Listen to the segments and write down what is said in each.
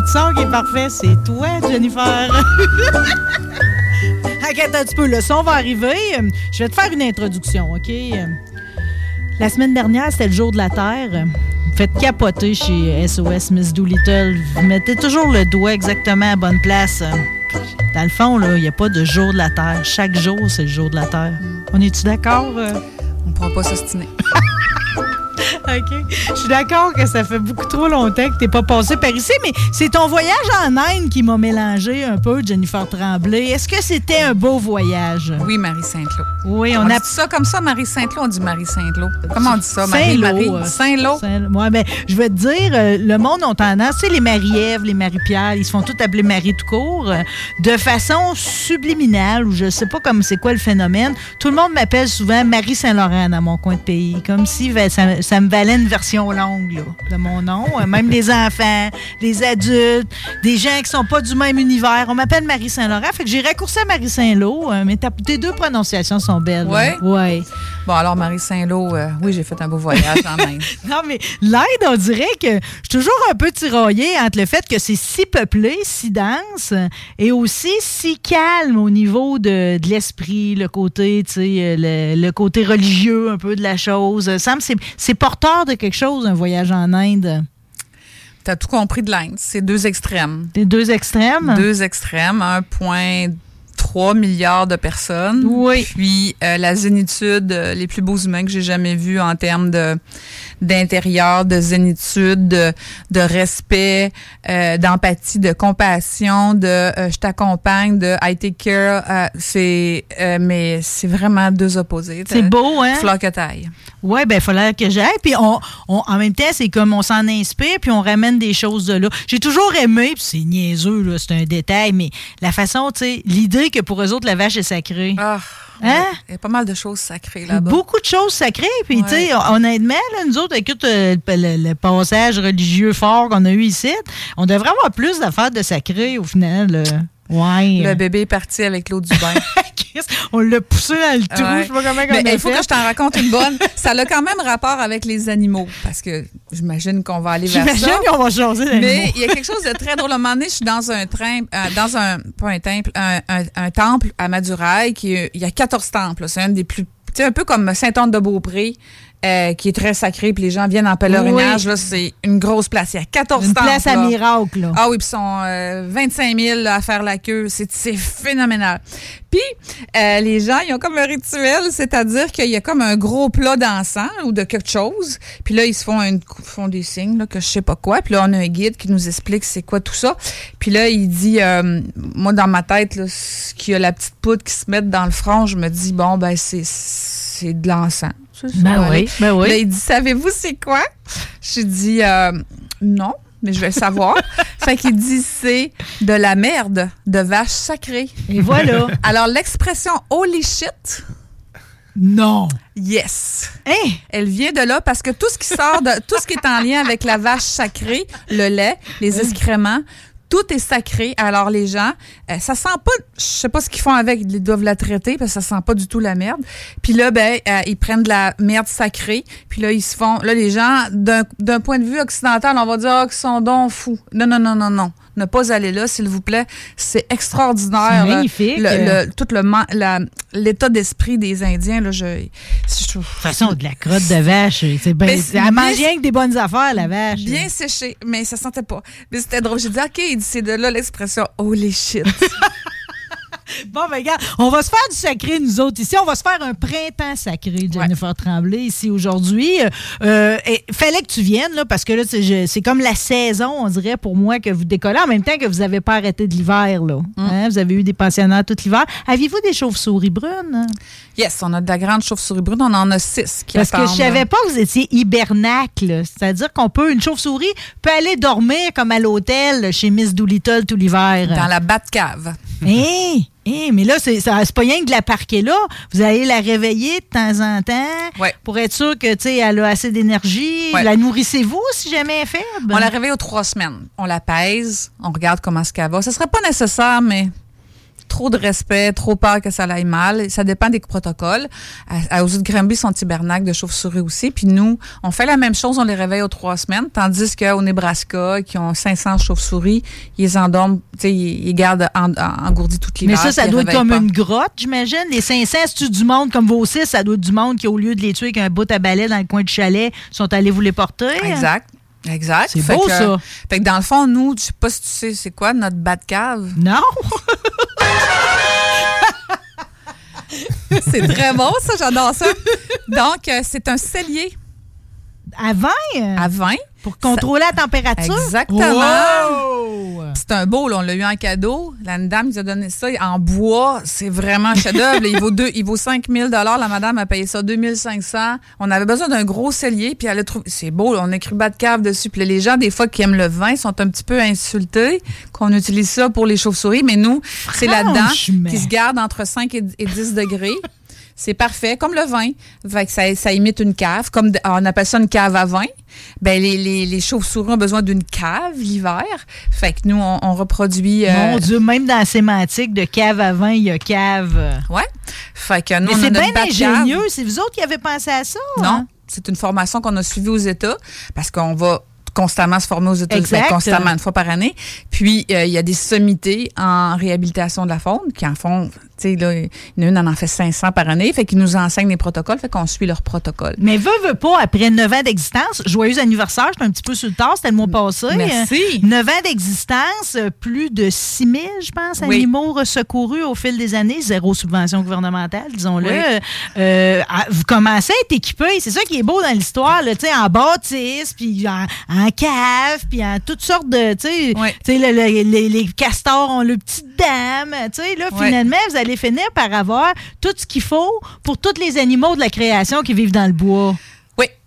de son qui est parfait, c'est toi, Jennifer. Inquiète un petit peu, le son va arriver. Je vais te faire une introduction, OK? La semaine dernière, c'était le jour de la Terre. Vous faites capoter chez SOS Miss Doolittle. Vous mettez toujours le doigt exactement à la bonne place. Dans le fond, là, il n'y a pas de jour de la Terre. Chaque jour, c'est le jour de la Terre. On est-tu d'accord? euh? On pourra pas s'ostiner. OK. Je suis d'accord que ça fait beaucoup trop longtemps que t'es pas passé par ici, mais c'est ton voyage en Inde qui m'a mélangé un peu, Jennifer Tremblay. Est-ce que c'était un beau voyage? Oui, Marie Saint-Lô. Oui, on, On, a... dit ça comme ça, Marie Saint-Lô, on dit Marie Saint-Lô. Comment on dit ça, Marie? Saint-Lô, Marie? Saint-Lô? Saint- Ouais, ben, je vais te dire, euh, le monde a tendance, tu sais, les Marie-Ève, les Marie-Pierre, ils se font tous appeler Marie tout court, euh, de façon subliminale, ou je sais pas comme c'est quoi le phénomène. Tout le monde m'appelle souvent Marie Saint-Laurent dans mon coin de pays, comme si ben, ça, ça me valait une version longue là, de mon nom. Euh, Même les enfants, les adultes, des gens qui sont pas du même univers. On m'appelle Marie Saint-Laurent, fait que j'ai raccourci à Marie Saint-Lô, euh, mais tes deux prononciations sont belles. Ouais? Ouais. Bon, alors, Marie Saint-Lô, euh, oui, j'ai fait un beau voyage en Inde. Non, mais l'Inde, on dirait que je suis toujours un peu tiraillée entre le fait que c'est si peuplé, si dense, et aussi si calme au niveau de, de l'esprit, le côté, tu sais, euh, le, le côté religieux un peu de la chose. Sam, c'est c'est porteur de quelque chose, un voyage en Inde. T'as tout compris de l'Inde. C'est deux extrêmes. Les deux extrêmes? Deux extrêmes, 1,3 milliard de personnes. Oui. Puis euh, la zénitude, euh, les plus beaux humains que j'ai jamais vus en termes de d'intérieur, de zénitude, de, de respect, euh, d'empathie, de compassion, de euh, je t'accompagne, de I take care. c'est mais c'est vraiment deux opposés. C'est beau, hein? Fleur que taille. Oui, ben il fallait que j'aille. Puis on, on- en même temps, c'est comme on s'en inspire, puis on ramène des choses de là. J'ai toujours aimé, puis c'est niaiseux, là, c'est un détail, mais la façon, tu sais, l'idée que pour eux autres, la vache est sacrée. Ah, Hein? Il y a pas mal de choses sacrées là-bas. Beaucoup de choses sacrées. Puis, Ouais. tu sais, honnêtement, là, nous autres, écoute, euh, le, le passage religieux fort qu'on a eu ici, on devrait avoir plus d'affaires de sacré au final. là. Ouais. Le bébé est parti avec l'eau du bain. On l'a poussé dans le trou. Ouais. Je sais pas comment Mais on il faut fait. que je t'en raconte une bonne. Ça a quand même rapport avec les animaux, parce que j'imagine qu'on va aller vers J'imagine ça. qu'on va changer. Mais il y a quelque chose de très drôle. À un moment donné, je suis dans un train, euh, dans un, pas un temple, un, un- un temple à Maduraille, qui il y a 14 temples. C'est un des plus, tu un peu comme Saint-Anne-de-Beaupré, euh, qui est très sacré, puis les gens viennent en pèlerinage. Oui. Là, c'est une grosse place. Il y a 14 Une temples. place à là. miracle, là. Ah oui, puis ils sont euh, 25 000 là, à faire la queue. C'est phénoménal. Puis, euh, les gens, ils ont comme un rituel, c'est-à-dire qu'il y a comme un gros plat d'encens ou de quelque chose. Puis là, ils se font, une, font des signes, là, que je sais pas quoi. Puis là, on a un guide qui nous explique c'est quoi tout ça. Puis là, il dit, euh, moi, dans ma tête, qu'il y a la petite poudre qui se met dans le front, je me dis, bon, ben, c'est c'est de l'encens. Ben allez. oui, ben oui. Là, il dit, savez-vous c'est quoi? J'ai dit, euh, non, mais je vais le savoir. fait qu'il dit, c'est de la merde de vache sacrée. Et voilà. Alors, l'expression holy shit, non. yes. Hein? Elle vient de là parce que tout ce qui sort de, tout ce qui est en lien avec la vache sacrée, le lait, les excréments, tout est sacré. Alors les gens, euh, ça sent pas, je sais pas ce qu'ils font avec, ils doivent la traiter parce que ça sent pas du tout la merde. Puis là, ben, euh, ils prennent de la merde sacrée. Puis là, ils se font, là les gens, d'un point de vue occidental, on va dire, ah, qu'ils sont donc fous. Non, non, non, non, non. Ne pas aller là, s'il vous plaît. C'est extraordinaire. C'est là. magnifique. Le- le- tout le man- la- l'état d'esprit des Indiens, là, je, De toute façon, de la crotte de vache, c'est bien. Mais Elle mange rien que des bonnes affaires, la vache. Bien séché, mais ça sentait pas. Mais c'était drôle. J'ai dit, OK, c'est de là l'expression holy shit. Bon, ben, regarde, on va se faire du sacré, nous autres, ici. On va se faire un printemps sacré, Jennifer Tremblay, ici, aujourd'hui. Euh, et fallait que tu viennes, là, parce que là, c'est comme la saison, on dirait, pour moi, que vous décollez, en même temps que vous n'avez pas arrêté de l'hiver, là. Hein, Vous avez eu des pensionnaires tout l'hiver. Aviez-vous des chauves-souris brunes? yes, on a de la grande chauve-souris brune. On en a six qui Parce que je savais pas que vous étiez hibernacle. C'est-à-dire qu'on peut, une chauve-souris peut aller dormir comme à l'hôtel chez Miss Doolittle tout l'hiver. Dans la Batcave. Hé, hé, mais là, c'est ça- c'est pas rien que de la parquer là. Vous allez la réveiller de temps en temps Ouais. pour être sûr que, tu sais, elle a assez d'énergie. Ouais. La nourrissez-vous si jamais elle est faible? On la réveille aux trois semaines. On la pèse, on regarde comment ce qu'elle va. Ce serait pas nécessaire, mais trop de respect, trop peur que ça aille mal. Ça dépend des protocoles. À, à aux de Granby, son tabernacle de chauve-souris aussi. Puis nous, on fait la même chose, on les réveille aux trois semaines. Tandis qu'au Nebraska, qui ont 500 chauves-souris, ils endorment, tu sais, ils, ils gardent en, en- engourdis toute Mais ça, ça doit être comme pas. une grotte, j'imagine. Les 500, c'est du monde comme vos six, ça doit être du monde qui, au lieu de les tuer avec un bout à balai dans le coin du chalet, sont allés vous les porter? Exact. Exact. C'est beau, que- ça. Fait que dans le fond, nous, je sais pas si tu sais c'est quoi notre bas de cave. Non? C'est très bon, ça, j'adore ça. Donc, euh, c'est un cellier À 20? euh, à 20. Pour contrôler la température? Exactement. Wow! C'est un beau, là, on l'a eu en cadeau. La dame nous a donné ça en bois. C'est vraiment un chef-d'œuvre. il vaut deux, il vaut 5 000 La madame a payé ça 2 500 On avait besoin d'un gros cellier, puis elle a trouvé. C'est beau, là, on a écrit bas de cave dessus. Puis les gens, des fois, qui aiment le vin, sont un petit peu insultés qu'on utilise ça pour les chauves-souris. Mais nous, c'est là-dedans qui se garde entre 5 et et 10 degrés. C'est parfait, comme le vin. Fait que ça, ça imite une cave. Comme on appelle ça une cave à vin. Ben, les, les, les chauves-souris ont besoin d'une cave l'hiver. Fait que nous, on, on reproduit. euh, Mon Dieu, même dans la sémantique de cave à vin, il y a cave. Ouais. Fait que nous, Mais c'est bien ingénieux. C'est vous autres qui avez pensé à ça? Non, hein? c'est une formation qu'on a suivie aux États parce qu'on va constamment se former aux États Exact. ben, constamment une fois par année. Puis euh, il y a des sommités en réhabilitation de la faune qui en font, tu sais là, il y en a une en en fait 500 par année, fait qu'ils nous enseignent les protocoles, fait qu'on suit leurs protocoles. Mais veux, veux pas, après 9 ans d'existence, joyeux anniversaire, j'étais un petit peu sur le tard, c'était le mois passé. Merci. Euh, 9 ans d'existence, euh, plus de 6 000, je pense, Oui. animaux secourus au fil des années, zéro subvention gouvernementale, disons-le. Oui. Euh, vous commencez à être équipés, c'est ça qui est beau dans l'histoire, là, tu sais, en bâtisse, puis en, en cave, puis en toutes sortes de, tu sais, Oui. tu sais, le- le- les, les castors ont le petit dame, tu sais, là, finalement, vous allez finir par avoir tout ce qu'il faut pour tous les animaux de la création qui vivent dans le bois.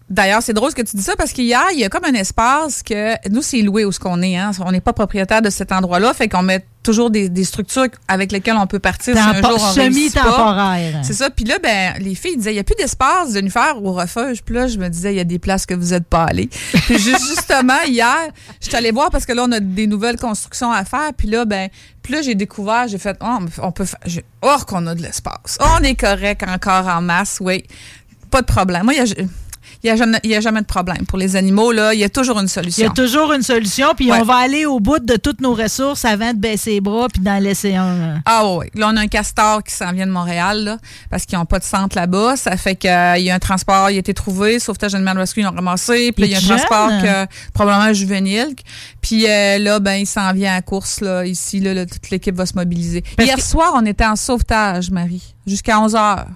D'ailleurs, c'est drôle que tu dis ça parce qu'hier, il y a comme un espace que nous, c'est loué où ce qu'on est. Hein? On n'est pas propriétaire de cet endroit-là, fait qu'on met toujours des, des structures avec lesquelles on peut partir si un jour on réussit pas. Semi-temporaire. C'est ça. Puis là, ben, les filles disaient, il n'y a plus d'espace de nous faire au refuge. Puis là, je me disais, il y a des places que vous n'êtes pas allées. Puis juste, justement, hier, je suis allée voir parce que là, on a des nouvelles constructions à faire. Puis là, ben, puis là, j'ai découvert, j'ai fait, oh, on peut faire, oh, qu'on a de l'espace. On est correct encore en masse, oui. Pas de problème. Moi, il y a, il y a jamais, il y a jamais de problème. Pour les animaux, là, il y a toujours une Il y solution. a toujours une solution, puis Ouais. on va aller au bout de toutes nos ressources avant de baisser les bras puis d'en laisser un. Ah oui. Là, on a un castor qui s'en vient de Montréal, là, parce qu'ils n'ont pas de centre là-bas. Ça fait qu'il y a un transport, il a été trouvé, Sauvetage Animal Rescue, ils l'ont ramassé. Puis il y a un transport que, probablement juvénile. Puis euh, là, ben, il s'en vient à course, là, ici, là, là, toute l'équipe va se mobiliser. Parce Hier que- soir, on était en sauvetage, Marie, jusqu'à 11 heures.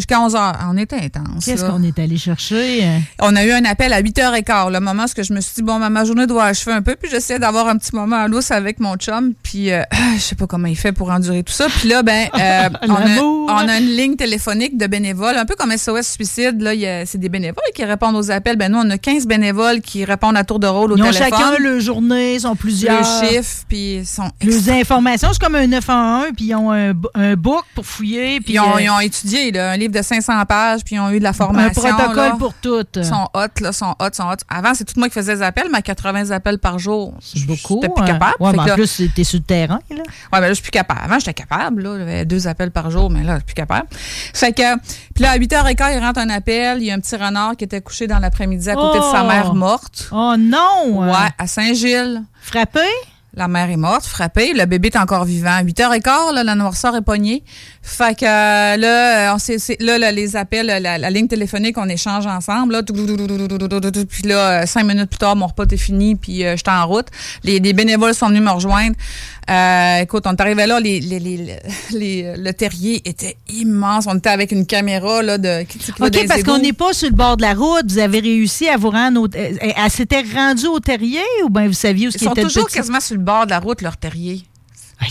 Jusqu'à 11 heures. On était intense. Qu'est-ce qu'on est allé chercher? On a eu un appel à 8h15, le moment où je me suis dit, bon, ma journée doit achever un peu, puis j'essaie d'avoir un petit moment à l'os avec mon chum, puis euh, je sais pas comment il fait pour endurer tout ça. Puis là, ben, euh, on, a, L'amour. on a une ligne téléphonique de bénévoles, un peu comme SOS Suicide, là, c'est des bénévoles qui répondent aux appels. Ben, nous, on a 15 bénévoles qui répondent à tour de rôle au Ils ont téléphone. chacun leur journée, ils sont plusieurs. le chiffre, puis ils sont Les informations, c'est comme un 911, puis ils ont un, book pour fouiller, puis Puis ils ont, euh, ils ont étudié là, un livre de 500 pages, puis ils ont eu de la formation. un protocole là. pour toutes. Ils sont hot, là, sont hot, sont hot. Avant, c'est tout moi qui faisais des appels, mais à 80 appels par jour. C'est beaucoup. J'étais plus hein. capable. Ouais, mais en là- plus, t'es sur le terrain. Là. Ouais, mais là, je suis plus capable. Avant, j'étais capable, là. J'avais deux appels par jour, mais là, je suis plus capable. Fait que, puis là, à 8h15, il rentre un appel. Il y a un petit renard qui était couché dans l'après-midi à côté de sa Oh! mère morte. Oh non! Ouais, à Saint-Gilles. Frappé? La mère est morte, frappée. Le bébé est encore vivant. À 8h15, là, la noirceur est pognée. Fait que euh, là, on c'est- là, là, les appels, la, la ligne téléphonique, on échange ensemble. Là, puis là, euh, cinq minutes plus tard, mon repas était fini, puis euh, j'étais en route. Les, les bénévoles sont venus me rejoindre. Euh, écoute, on est arrivé là, les, les, les, les- le terrier était immense. On était avec une caméra là, de... OK, parce qu'on n'est pas sur le bord de la route. Vous avez réussi à vous rendre au. euh, Elle s'était rendue au terrier ou bien vous saviez où ce Ils qui sont était le toujours quasiment sur le bord de la route, leur terrier.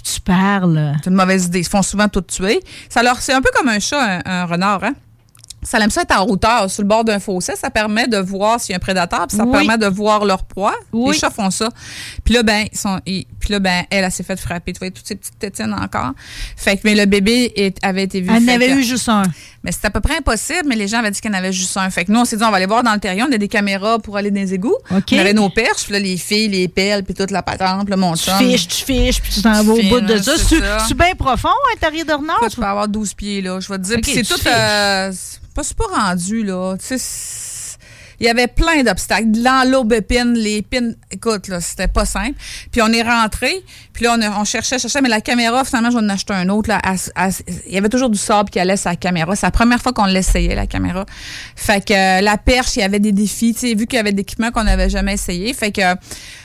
Tu parles. C'est une mauvaise idée. Ils se font souvent tout tuer. C'est un peu comme un chat, un, un renard, hein? Ça aime ça être en hauteur, sur le bord d'un fossé. Ça permet de voir s'il y a un prédateur, puis ça Oui. permet de voir leur proie. Oui. Les chats font ça. Puis là, ben, ils sont, ils- puis là, ben, elle, elle s'est fait frapper. Tu vois, toutes ces petites tétines encore. Fait que, mais le bébé est- avait été vu. Elle n'avait que- eu juste un. mais c'est à peu près impossible, mais les gens avaient dit qu'il y en avait juste un. Fait que nous, on s'est dit, on va aller voir dans le terrier. On a des caméras pour aller dans les égouts. OK. On avait nos perches, puis là, les filles, les pelles, puis toute la patente, puis là, mon Tu chum. fiches, tu fiches, puis tu t'en vas au bout de ça. c'est bien profond, un terrier de renard? Là, tu peux avoir 12 pieds, là, je vais te dire. Ok, Puis c'est tu tout. C'est pas rendu, là. Il y avait plein d'obstacles. De l'enlobépine, les pines. Écoute, là, c'était pas simple. Puis on est rentré, puis là, on, a- on cherchait, cherchait, mais la caméra, finalement, j'en ai acheté un autre. Il y avait toujours du sable qui allait la caméra. C'est la première fois qu'on l'essayait, la caméra. Fait que euh, la perche, il y avait des défis. Vu qu'il y avait des équipements qu'on n'avait jamais essayé. Fait que,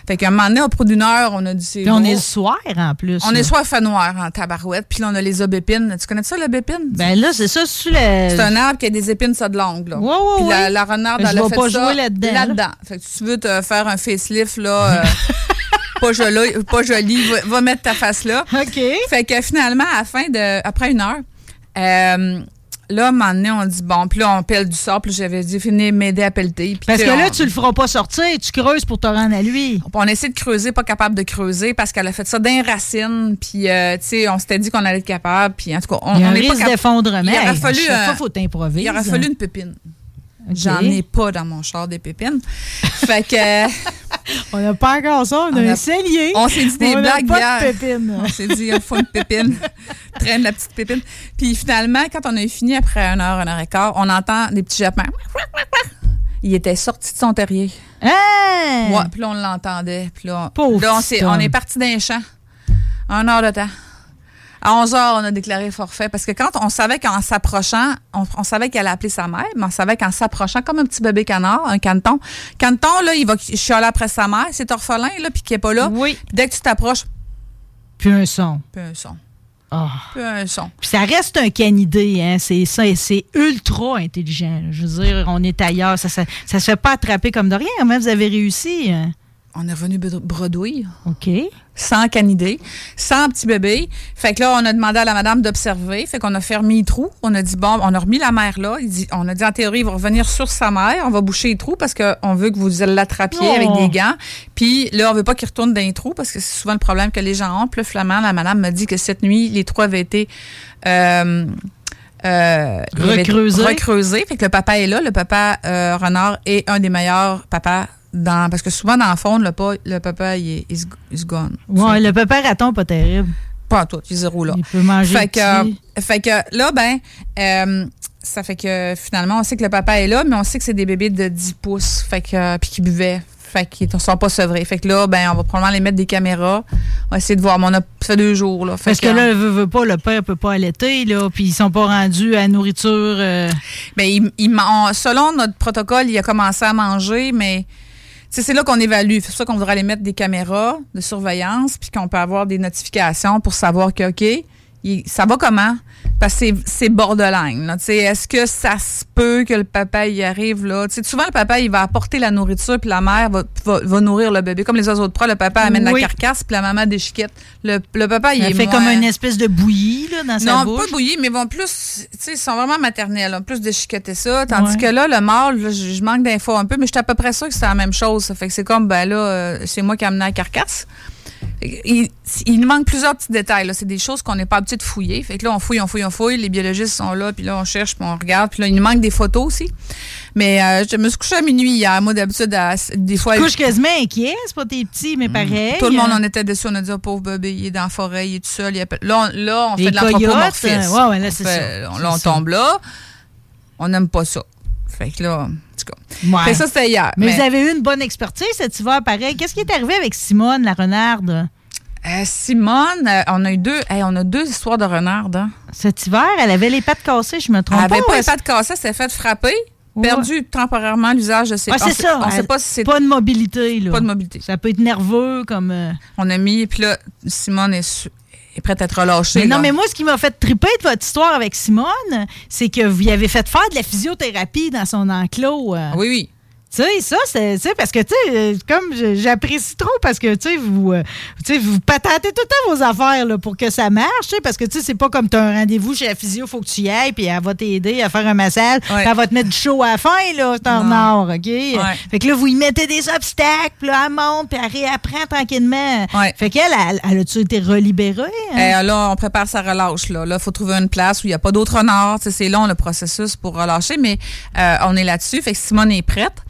fait qu'à un moment donné, au bout d'une heure, on a dit c'est Puis on est le soir, en plus. On là. est soit fait noir en tabarouette, puis là, on a les aubépines. Tu connais ça, l'aubépine? Ben là, c'est ça, c'est le. C'est un arbre qui a des épines ça de longue. Là. Ouais, ouais, Puis la, ouais. la renarde, je elle a fait pas ça jouer là-dedans, là. Là-dedans. Fait que tu veux te faire un facelift, là, euh, pas, joli, pas joli, va, va mettre ta face là. OK. Fait que finalement, à la fin de, après une heure, euh, là, à un moment donné, on dit, bon, puis là, on pèle du sable. Puis j'avais dit, venez m'aider à pelleter. Parce que on- là, tu le feras pas sortir, tu creuses pour te rendre à lui. on essaie de creuser, pas capable de creuser parce qu'elle a fait ça d'un racine. Puis, euh, tu sais, on s'était dit qu'on allait être capable. Puis, en tout cas, on Il y a un on risque d'effondrement. Il aurait fallu, euh, fois, faut t'improviser. Il aurait fallu une pépine. J'en ai pas dans mon char des pépines. fait que, On n'a pas encore ça, on a On a- un cellier. on s'est dit des On blagues pas de on s'est dit, il faut une pépine. Traîne la petite pépine. Puis finalement, quand on a eu fini après une heure, une heure et quart, on entend des petits jappements. Il était sorti de son terrier. Hein? Ouais, puis là, on l'entendait. Puis là, on, s'est- on est parti d'un champ. Un heure de temps. À 11 heures, on a déclaré forfait parce que quand on savait qu'en s'approchant, on, on savait qu'elle allait appeler sa mère, mais on savait qu'en s'approchant, comme un petit bébé canard, un caneton, caneton, là, il va chialer après sa mère, c'est orphelin, là, puis qui est pas là. Oui. Dès que tu t'approches, Puis un son. peu un son. Ah. Peu un son. Puis ça reste un canidé, hein. C'est ça, c'est ultra intelligent. là. Je veux dire, on est ailleurs. Ça, ça, ça se fait pas attraper comme de rien. Comment vous avez réussi? hein? On est revenu br- bredouille, OK. sans canidé, sans petit bébé. Fait que là, on a demandé à la madame d'observer. Fait qu'on a fermé les trous. On a dit, bon, on a remis la mère là. Il dit, on a dit, en théorie, il va revenir sur sa mère. On va boucher les trous parce qu'on veut que vous l'attrapiez Oh. avec des gants. Puis là, on veut pas qu'il retourne dans les trous parce que c'est souvent le problème que les gens ont. Puis Flamand, la madame m'a dit que cette nuit, les trous avaient été... Euh, euh, recreusés. Fait que le papa est là. Le papa euh, renard est un des meilleurs papas dans... Parce que souvent, dans le fond, le, pa- le papa, il est is, is gone. Ouais, le papa raton, pas terrible. Pas tout, il est zéro là. Il peut manger Fait que, fait que là, ben, euh, ça fait que finalement, on sait que le papa est là, mais on sait que c'est des bébés de 10 pouces, fait que, puis qui buvaient. Fait qu'ils ne sont pas sevrés. Fait que là, ben, on va probablement les mettre des caméras. On va essayer de voir. Mais on a fait deux jours. Là. Fait Parce que là, veut, veut pas, le père peut pas allaiter, là, puis ils sont pas rendus à la nourriture. euh, Ben, il- il on- selon notre protocole, il a commencé à manger, mais c'est là qu'on évalue. C'est pour ça qu'on voudrait aller mettre des caméras de surveillance, puis qu'on peut avoir des notifications pour savoir que, OK, ça va comment? Parce que c'est- borderline. Est-ce que ça se peut que le papa y arrive là? Souvent, le papa, il va apporter la nourriture, puis la mère va, va, va nourrir le bébé. Comme les oiseaux de proie, le papa amène Oui. la carcasse, puis la maman déchiquette. Le, le papa, il est fait moins- comme une espèce de bouillie là, dans sa non, bouche. pas bouillie, mais vont plus, ils sont vraiment maternels, là, plus déchiqueter ça. Tandis Ouais. que là, le mâle, là, je, je manque d'infos un peu, mais je suis à peu près sûre que c'est la même chose. Ça fait que c'est comme, ben là, euh, c'est moi qui ai amené la carcasse. Il, il nous manque plusieurs petits détails. C'est des choses qu'on n'est pas habitué de fouiller. Fait que là, on fouille, on fouille, on fouille. Les biologistes sont là, puis là, on cherche, puis on regarde. Puis là, il nous manque des photos aussi. Mais euh, je me suis couchée à minuit hier. Moi, d'habitude, à- des fois... Tu couches quasiment inquiet, c'est pas tes petits, mais pareil. Mm. Tout le monde euh, en était dessus. On a dit, oh, pauvre bébé, il est dans la forêt, il est tout seul. il Là, on, là, on Les fait de l'anthropomorphisme. euh, ouais, ouais, là, On fait- ça. on- C'est Là, on tombe là. On n'aime pas ça. Fait que là, tout cas. Ouais. Fait que ça, c'était hier. Mais, Mais, vous avez eu une bonne expertise cet hiver, pareil. Qu'est-ce qui est arrivé avec Simone, la renarde? euh, Simone, euh, on a eu deux, hey, on a deux histoires de renardes. Hein. Cet hiver, elle avait les pattes cassées, je me Elle trompe n'avait pas. pas ou les pattes cassées, elle s'est fait frapper, Ouais. perdu temporairement l'usage de ses Ah, c'est ça. On sait elle- pas si c'est Pas de mobilité, là. pas de mobilité. Ça peut être nerveux, comme... euh, On a mis, puis là, Simone est, su- est prête à être relâchée. Mais non, là. mais moi, ce qui m'a fait triper de votre histoire avec Simone, c'est que vous y avez fait faire de la physiothérapie dans son enclos. euh. Oui, oui. Tu sais, ça, c'est, parce que, tu sais, euh, comme j'apprécie trop parce que, tu sais, vous, euh, tu sais, vous patentez tout le temps vos affaires, là, pour que ça marche, tu sais, parce que, tu sais, c'est pas comme tu as un rendez-vous chez la physio, faut que tu y ailles, puis elle va t'aider à faire un massage, puis elle va te mettre du chaud à la fin, là, en or, OK? Fait que là, vous y mettez des obstacles, puis là, elle monte, puis elle réapprend tranquillement. Ouais. Fait qu'elle, elle, elle a-tu été relibérée? hein? Eh, là, on prépare sa relâche. Là, là, faut trouver une place où il n'y a pas. Tu sais, C'est long le processus pour relâcher, mais euh, on est là-dessus. Fait que Simone est prête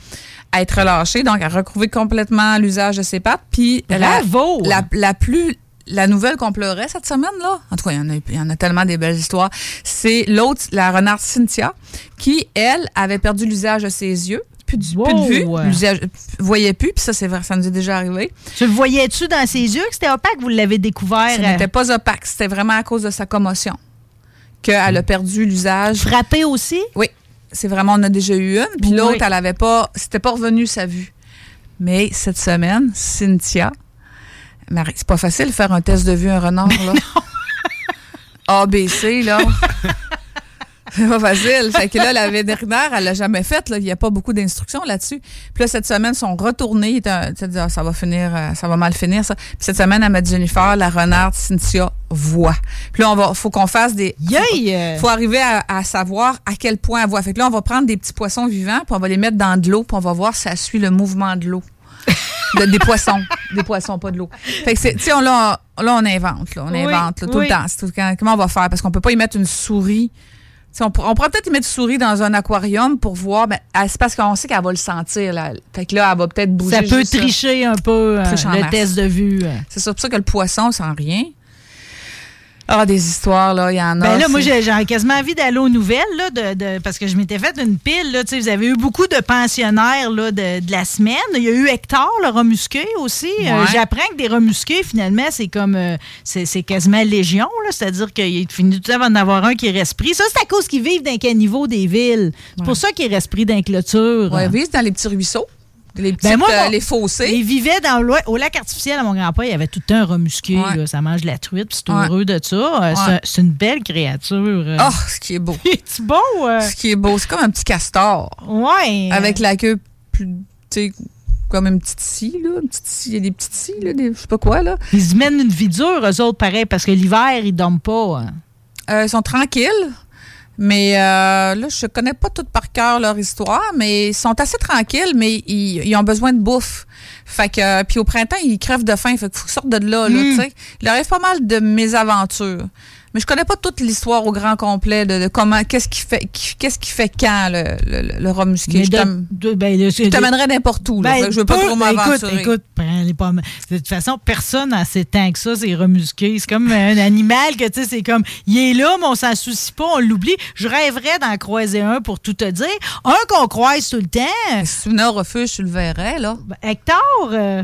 à être relâchée, donc à recouvrir complètement l'usage de ses pattes. Puis la- Bravo! La, la plus la nouvelle qu'on pleurait cette semaine là, en tout cas il y en a il y en a tellement des belles histoires. C'est l'autre la renarde Cynthia qui elle avait perdu l'usage de ses yeux. Plus de, plus de vue, Wow. l'usage- voyait plus, puis ça, c'est vrai, ça nous est déjà arrivé. Tu le voyais-tu dans ses yeux que c'était opaque? Vous l'avez découvert? Ça euh, n'était pas opaque, c'était vraiment à cause de sa commotion qu'elle a perdu l'usage. frappé aussi? Oui, c'est vraiment, on a déjà eu une. Puis Oui. l'autre, elle avait pas, c'était pas revenu sa vue. Mais cette semaine, Cynthia, Marie, c'est pas facile de faire un test de vue un renard, là. ABC, là. C'est pas facile. Fait que là, la vétérinaire, elle l'a jamais faite. Il n'y a pas beaucoup d'instructions là-dessus. Puis là, cette semaine, ils sont retournés. Il était un- tu sais, dire, ça va finir, euh, ça va mal finir, ça. Puis cette semaine, elle m'a dit, Jennifer, la renarde Cynthia voit. Puis là, on va, faut qu'on fasse des. Yay! euh, faut arriver à, à savoir à quel point elle voit. Fait que là, on va prendre des petits poissons vivants, puis on va les mettre dans de l'eau, puis on va voir si ça suit le mouvement de l'eau. De- des poissons. Des poissons, pas de l'eau. Fait que c'est, tu sais, on, là, là, on invente, là. On Oui, invente, là, tout oui. le temps. C'est tout le temps. Comment on va faire? Parce qu'on peut pas y mettre une souris. On, on pourrait peut-être mettre une souris dans un aquarium pour voir. Ben, c'est parce qu'on sait qu'elle va le sentir, là. Fait que là, elle va peut-être bouger. ça peut juste tricher un peu euh, le test de vue. euh. C'est pour ça que le poisson sent rien. Ah, des histoires, là, il y en a. Ben là, moi, j'ai quasiment envie d'aller aux nouvelles, là, de, de- parce que je m'étais fait une pile. Là, Tu sais, vous avez eu beaucoup de pensionnaires là, de, de la semaine. Il y a eu Hector, le remusqué aussi. Euh. J'apprends que des remusqués, finalement, c'est comme euh, c'est quasiment légion. là. C'est-à-dire qu'il finit tout temps d'en avoir un qui reste pris. Ça, c'est à cause qu'ils vivent dans quel niveau des villes. C'est pour ça qu'ils restent pris dans les clôtures. Oui, c'est dans les petits ruisseaux. Les petites, Ben moi, euh, les fossés. Ils vivaient dans le, au lac artificiel à mon grand-père. Il y avait tout le temps un remusqué. Ouais. là. Ça mange de la truite. C'est Ouais. heureux de ça. Euh, c'est Ouais. un- C'est une belle créature. euh. Oh, ce qui est beau. C'est beau. euh. Ce qui est beau, c'est comme un petit castor Ouais. avec la queue plus, tu sais, comme une petite scie, là. Une petite scie, il y a des petites scies, là, des- je sais pas quoi, là. Ils mènent une vie dure, eux autres, pareil, parce que l'hiver, ils dorment pas. hein. Euh, ils sont tranquilles. Mais euh, là, je connais pas tout par cœur leur histoire, mais ils sont assez tranquilles, mais ils, ils ont besoin de bouffe. Fait que euh, puis au printemps, ils crèvent de faim, fait qu'il faut qu'ils sortent de là, là, tu sais. Il arrive pas mal de mésaventures. Mais je connais pas toute l'histoire au grand complet de, de comment qu'est-ce qui fait qu'est-ce qui fait quand le, le, le rat musqué. Mais Je ben, là, t'amènerais n'importe où. là. Ben, que je veux pas peu- trop m'aventurer. Écoute, écoute, prends les pommes. De toute façon, personne n'a assez temps que ça, c'est remusqué. C'est comme un animal que, tu sais, c'est comme, il est là, mais on s'en soucie pas, on l'oublie. Je rêverais d'en croiser un pour tout te dire. Un qu'on croise tout le temps. Si tu venais au refuge, tu le verrais, là. Ben, Hector, euh,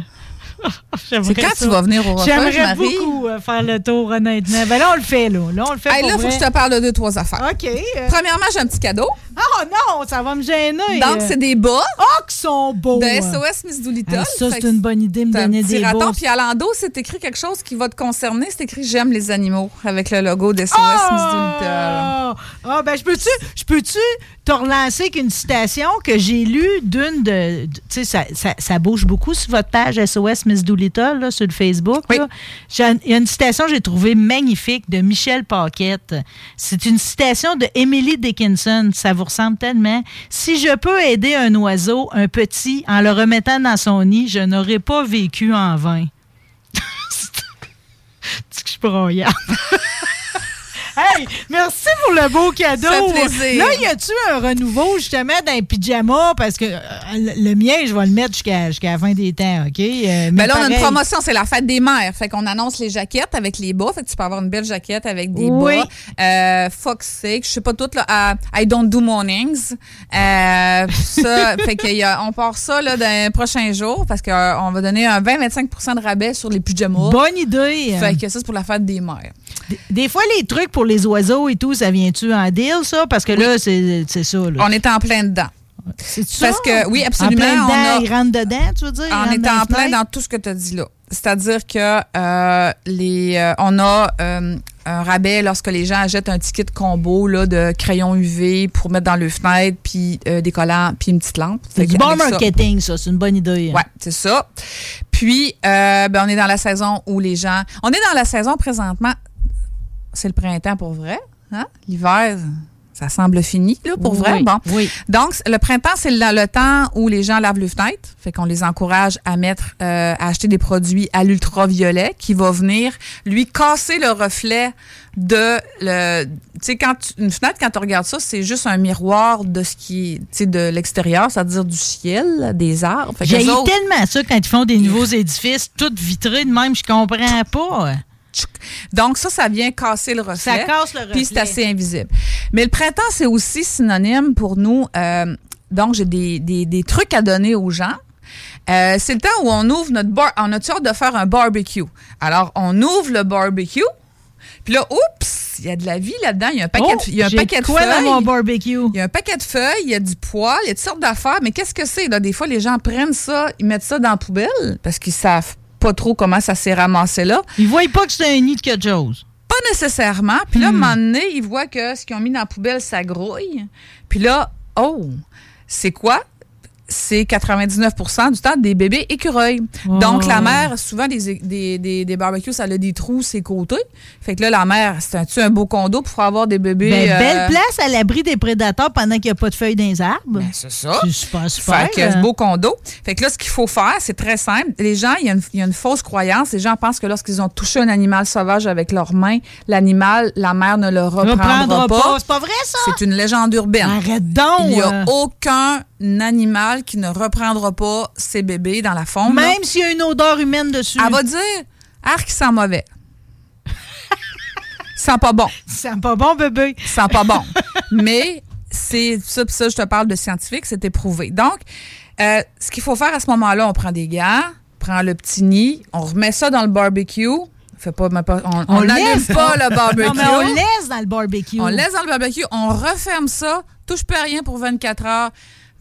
C'est quand ça. tu vas venir au refuge, J'aimerais beaucoup euh, faire le tour, honnêtement. Ben là, on le fait, là. Là, on le fait Hey, pour là, faut vrai. que je te parle de deux, trois affaires. OK. euh, Premièrement, j'ai un petit cadeau. Oh non, ça va me gêner. Donc, c'est des bas Oh, qu'ils sont beaux. de SOS Miss Doolittle. Ah, ça, c'est une bonne idée, me donner des raton. beaux. Puis à l'endos, c'est écrit quelque chose qui va te concerner. C'est écrit J'aime les animaux avec le logo de SOS Miss Doolittle. Ah, ben, je peux-tu, je peux-tu te relancer avec une citation que j'ai lue d'une de. de- Tu sais, ça, ça, ça bouge beaucoup sur votre page SOS Miss Doolittle, là, sur le Facebook. Oui. Il y a une citation que j'ai trouvée magnifique de Michel Paquette. C'est une citation de Emily Dickinson. Ça vous ressemble tellement. Si je peux aider un oiseau, un petit, en le remettant dans son nid, je n'aurais pas vécu en vain. Je suis. Hey, merci pour le beau cadeau. Ça fait plaisir. Là, y a-tu un renouveau justement d'un pyjama? Parce que euh, le, mien, je vais le mettre jusqu'à jusqu'à la fin des temps, ok? Euh, mais Ben là, on a une promotion, c'est la fête des mères. Fait qu'on annonce les jaquettes avec les bas. Fait que tu peux avoir une belle jaquette avec des Oui. bas. Euh, Fox Sake, je sais pas tout, là. I don't do mornings. Euh, ça, fait qu'on part ça, là, dans les prochains jours parce qu'on va donner un 20-25% de rabais sur les pyjamas. Bonne idée. Fait que ça, c'est pour la fête des mères. Des fois, les trucs pour les oiseaux et tout, ça vient-tu en deal, ça? Parce que là, c'est c'est ça. Là. On est en plein dedans. C'est ça? parce que- oui, absolument, En plein on dedans, a- ils rentrent dedans, tu veux dire? On est en plein dans tout ce que tu as dit là. C'est-à-dire que euh, les, euh, on a euh, un rabais lorsque les gens achètent un ticket de combo là, de crayons UV pour mettre dans le fenêtre, puis des collants, puis une petite lampe. C'est du bon ça- marketing, ça. C'est une bonne idée. Ouais, c'est ça. Puis, euh, ben, on est dans la saison où les gens. On est dans la saison présentement. C'est le printemps pour vrai. Hein? L'hiver, ça semble fini, là, pour vrai. Oui, Bon. oui. Donc, le printemps, c'est le, le temps où les gens lavent les fenêtres. Fait qu'on les encourage à mettre, euh, à acheter des produits à l'ultraviolet qui va venir lui casser le reflet de le. Tu sais, quand tu- une fenêtre, quand tu regardes ça, c'est juste un miroir de ce qui est, tu sais, de l'extérieur, c'est-à-dire du ciel, des arbres. J'ai tellement ça quand ils font des nouveaux édifices, tout vitrés de même, je comprends pas. Donc, ça, ça vient casser le reflet. Ça casse le reflet. Puis c'est assez invisible. Mais le printemps, c'est aussi synonyme pour nous. euh, donc, j'ai des, des, des trucs à donner aux gens. Euh, c'est le temps où on ouvre notre bar. On a-tu hâte de faire un barbecue? Alors, on ouvre le barbecue. Puis là, oups, il y a de la vie là-dedans. Il y a un paquet, Oh, de, il y a un j'ai paquet de quoi dans mon feuilles. barbecue? Il y a un paquet de feuilles, il y a du poil, il y a toutes sortes d'affaires. Mais qu'est-ce que c'est? Là? Des fois, les gens prennent ça, ils mettent ça dans la poubelle parce qu'ils savent pas trop comment ça s'est ramassé là. Ils voient pas que c'est un nid de quelque chose. Pas nécessairement. Puis là, Hmm. à un moment donné, ils voient que ce qu'ils ont mis dans la poubelle, ça grouille. Puis là, oh, c'est quoi? C'est 99% du temps des bébés écureuils. Donc, la mère, souvent, des, des, des, des barbecues, ça a des trous ses côtés. Fait que là, la mère, c'est un, un beau condo pour avoir des bébés. Ben, euh, belle place à l'abri des prédateurs pendant qu'il n'y a pas de feuilles dans les arbres. ben, c'est ça. c'est super, super. Fait que hein. beau condo. Fait que là, ce qu'il faut faire, c'est très simple. Les gens, il y, a une- il y a une fausse croyance. Les gens pensent que lorsqu'ils ont touché un animal sauvage avec leurs mains, l'animal, la mère ne le reprendra, Reprendra pas. pas. C'est pas vrai, ça? C'est une légende urbaine. Arrête donc. Il n'y a euh. aucun animal qui ne reprendra pas ses bébés dans la faune. là. Même s'il y a une odeur humaine dessus. Elle va dire, arc, il sent mauvais. sent pas bon. Sent pas bon, bébé. sent pas bon. Mais c'est ça, ça, je te parle de scientifique, c'est éprouvé. Donc, euh, ce qu'il faut faire à ce moment-là, on prend des gants, on prend le petit nid, on remet ça dans le barbecue. Fait pas, on on n'allume laisse. pas le barbecue. Non, mais on laisse dans le barbecue. On laisse dans le barbecue, on referme ça, touche pas à rien pour 24 heures.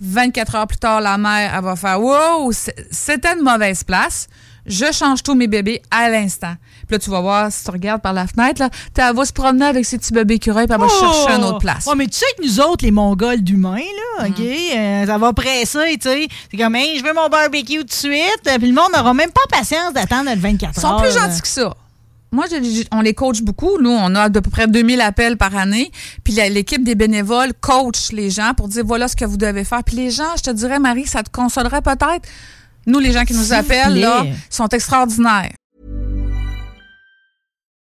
24 heures plus tard, la mère, elle va faire Wow, c'était une mauvaise place. je change tous mes bébés à l'instant. Puis là, tu vas voir, si tu regardes par la fenêtre, là, elle va se promener avec ses petits bébés écureuils, puis elle va chercher une autre place. Oh, mais tu sais que nous autres, les Mongols d'humains, là, Mm. OK, euh, ça va presser, tu sais. C'est comme, hey, je veux mon barbecue tout de suite. Puis le monde n'aura même pas patience d'attendre le 24 Ils sont heures. plus gentils que ça. Moi, je- je- on les coach beaucoup. Nous, on a à peu près 2000 appels par année. Puis l'équipe des bénévoles coach les gens pour dire voilà ce que vous devez faire. Puis les gens, je te dirais, Marie, ça te consolerait peut-être. Nous, les gens qui nous appellent, là, sont extraordinaires.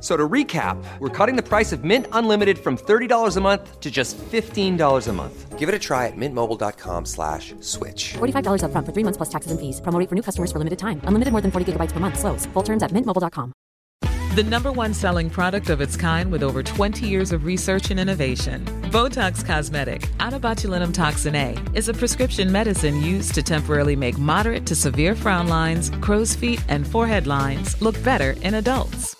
F- So to recap, we're cutting the price of Mint Unlimited from $30 a month to just $15 a month. Give it a try at mintmobile.com slash switch. $45 upfront for three months plus taxes and fees. Promo for new customers for limited time. Unlimited more than 40 gigabytes per month. Slows. Full terms at mintmobile.com. The number one selling product of its kind with over 20 years of research and innovation. Botox Cosmetic, out of botulinum toxin A, is a prescription medicine used to temporarily make moderate to severe frown lines, crow's feet, and forehead lines look better in adults.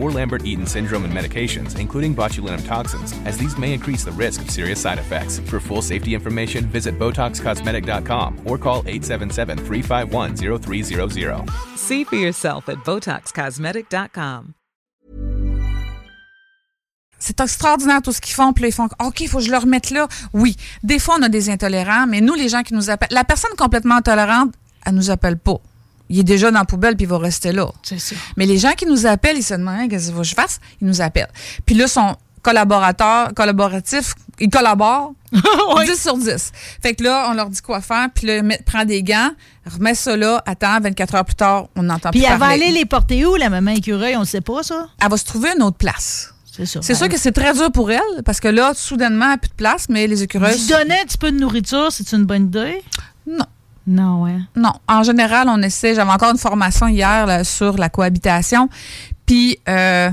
or Lambert Eaton syndrome and medications, including botulinum toxins, as these may increase the risk of serious side effects. For full safety information, visit BotoxCosmetic.com or call 877 351 0300. See for yourself at BotoxCosmetic.com. C'est extraordinaire tout ce qu'ils font. Puis là, ils font OK, il faut que je le remette là. Oui. Des fois, on a des intolérants, mais nous, les gens qui nous appellent, la personne complètement intolérante, elle nous appelle pas. Il est déjà dans la poubelle puis il va rester là. C'est ça. Mais les gens qui nous appellent, ils se demandent Hein, qu'est-ce que je fasse? Ils nous appellent. Puis là, son collaborateur, collaboratif, ils collaborent 10 sur 10. Fait que là, on leur dit quoi faire. Puis là, prends des gants, remets ça là, attends, 24 heures plus tard, on n'entend plus Puis elle va aller les porter où, la maman écureuil? On ne sait pas, ça? Elle va se trouver une autre place. C'est ça. C'est sûr que c'est très dur pour elle, parce que là, soudainement, elle n'a plus de place, mais les écureuils... Lui donner un petit peu de nourriture, c'est une bonne idée? Non. Non, ouais. Non. En général, on essaie. J'avais encore une formation hier là, sur la cohabitation. Puis, euh,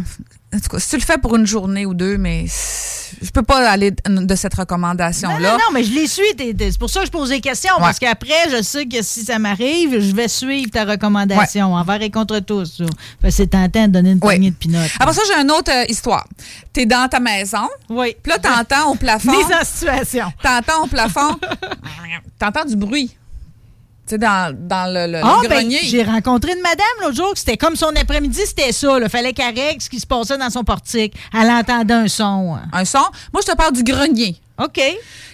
en tout cas, si tu le fais pour une journée ou deux, mais je peux pas aller de cette recommandation-là. non, non, mais je les suis. C'est pour ça que je pose des questions. Parce qu'après, je sais que si ça m'arrive, je vais suivre ta recommandation envers et contre tous. c'est tentant de donner une Ouais. poignée de pinottes. Après ça, j'ai une autre euh, histoire. Tu es dans ta maison, oui. puis là, tu entends au plafond. Mise en situation. T'entends au plafond. T'entends du bruit. Tu sais, dans, dans le, le- le Ah, ben, grenier. j'ai rencontré une madame l'autre jour, que c'était comme son après-midi, c'était ça. Il fallait qu'elle règle ce qui se passait dans son portique. Elle entendait un son. un son? Moi, je te parle du grenier. OK.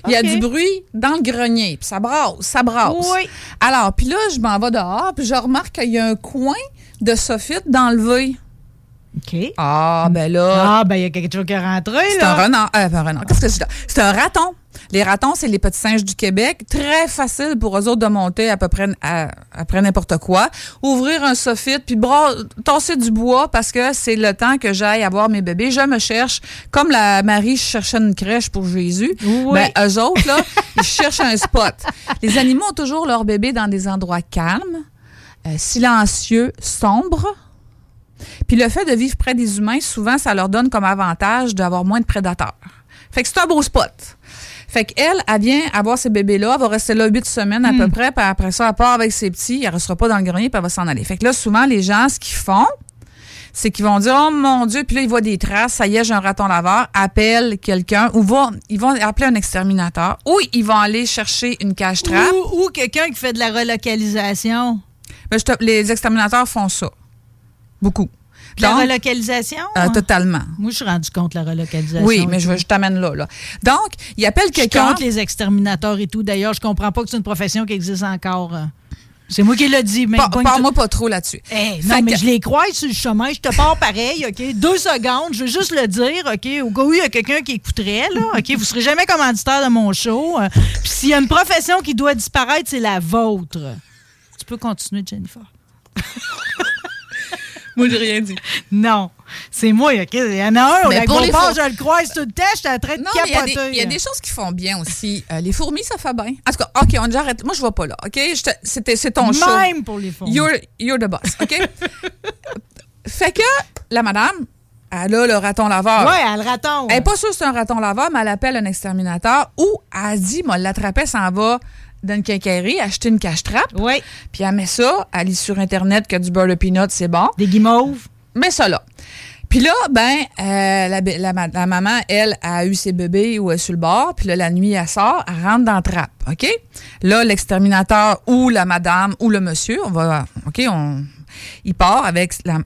Il y a du bruit dans le grenier, puis ça brasse, ça brasse. Oui. Alors, puis là, je m'en vais dehors, puis je remarque qu'il y a un coin de soffite d'enlever. OK. Ah, ben là, Ah, ben, il y a quelque chose qui est rentré, c'est là. un renard. Euh, un renard. Qu'est-ce que c'est? C'est un raton. Les ratons, c'est les petits singes du Québec. Très facile pour eux autres de monter à peu près à- après n'importe quoi. Ouvrir un soffite, puis bras, tasser du bois parce que c'est le temps que j'aille avoir mes bébés. Je me cherche, comme la Marie cherchait une crèche pour Jésus. Oui. Ben, eux autres, là, ils cherchent un spot. Les animaux ont toujours leur bébé dans des endroits calmes, euh, silencieux, sombres. Puis le fait de vivre près des humains, souvent, ça leur donne comme avantage d'avoir moins de prédateurs. Fait que c'est un beau spot. Fait qu'elle, elle vient avoir ces bébés-là, elle va rester là huit semaines à peu près, puis après ça, elle part avec ses petits, elle restera pas dans le grenier, puis elle va s'en aller. Fait que là, souvent, les gens, ce qu'ils font, c'est qu'ils vont dire, oh mon Dieu, puis là, ils voient des traces, ça y est, j'ai un raton laveur, appelle quelqu'un, ou vont, ils vont appeler un exterminateur, ou ils vont aller chercher une cage trappe. Ou, ou quelqu'un qui fait de la relocalisation. Ben, je te- les exterminateurs font ça. Beaucoup. De la relocalisation? euh, hein? totalement. Moi, je suis rendu contre la relocalisation. Oui, mais je, t'amène là, là. Donc, il appelle quelqu'un. contre les exterminateurs et tout. D'ailleurs, je comprends pas que c'est une profession qui existe encore. euh. C'est moi qui l'ai dit. Mais Parle-moi pas trop là-dessus. Hey, non, mais que- je les crois sur le chemin. Je te pars pareil, OK? Deux secondes, je veux juste le dire, OK? Au cas où il y a quelqu'un qui écouterait, là, OK? Vous serez jamais commanditaire de mon show. euh, Puis s'il y a une profession qui doit disparaître, c'est la vôtre. Tu peux continuer, Jennifer. Moi, j'ai rien dit. Non. C'est moi, OK? Il y en a un, Mais la pour gros les bord, four- je le croise tout le temps, j'étais en train de Non, il y a des- il y, a des choses qui font bien aussi. Euh, les fourmis, ça fait bien. En tout cas, OK, on arrête. Moi, je vais pas là, OK? Je c'est ton show. Même pour les fourmis. You're, you're the boss, OK? fait que la madame, elle a le raton laveur. Ouais, elle raton. Elle n'est pas sûre que c'est un raton laveur, mais elle appelle un exterminateur ou elle dit, moi, l'attrapait, s'en va dans une quincaillerie, acheter une cache-trappe. Oui, Puis elle met ça, elle lit sur Internet que du beurre de peanut, c'est bon. des guimauves. Mets ça là. Puis là, ben, euh, la, la- la- la maman, elle, a eu ses bébés ou est sur le bord. Puis là, la nuit, elle sort, elle rentre dans la trappe, OK? Là, l'exterminateur ou la madame ou le monsieur, on va, OK, on, il part avec la,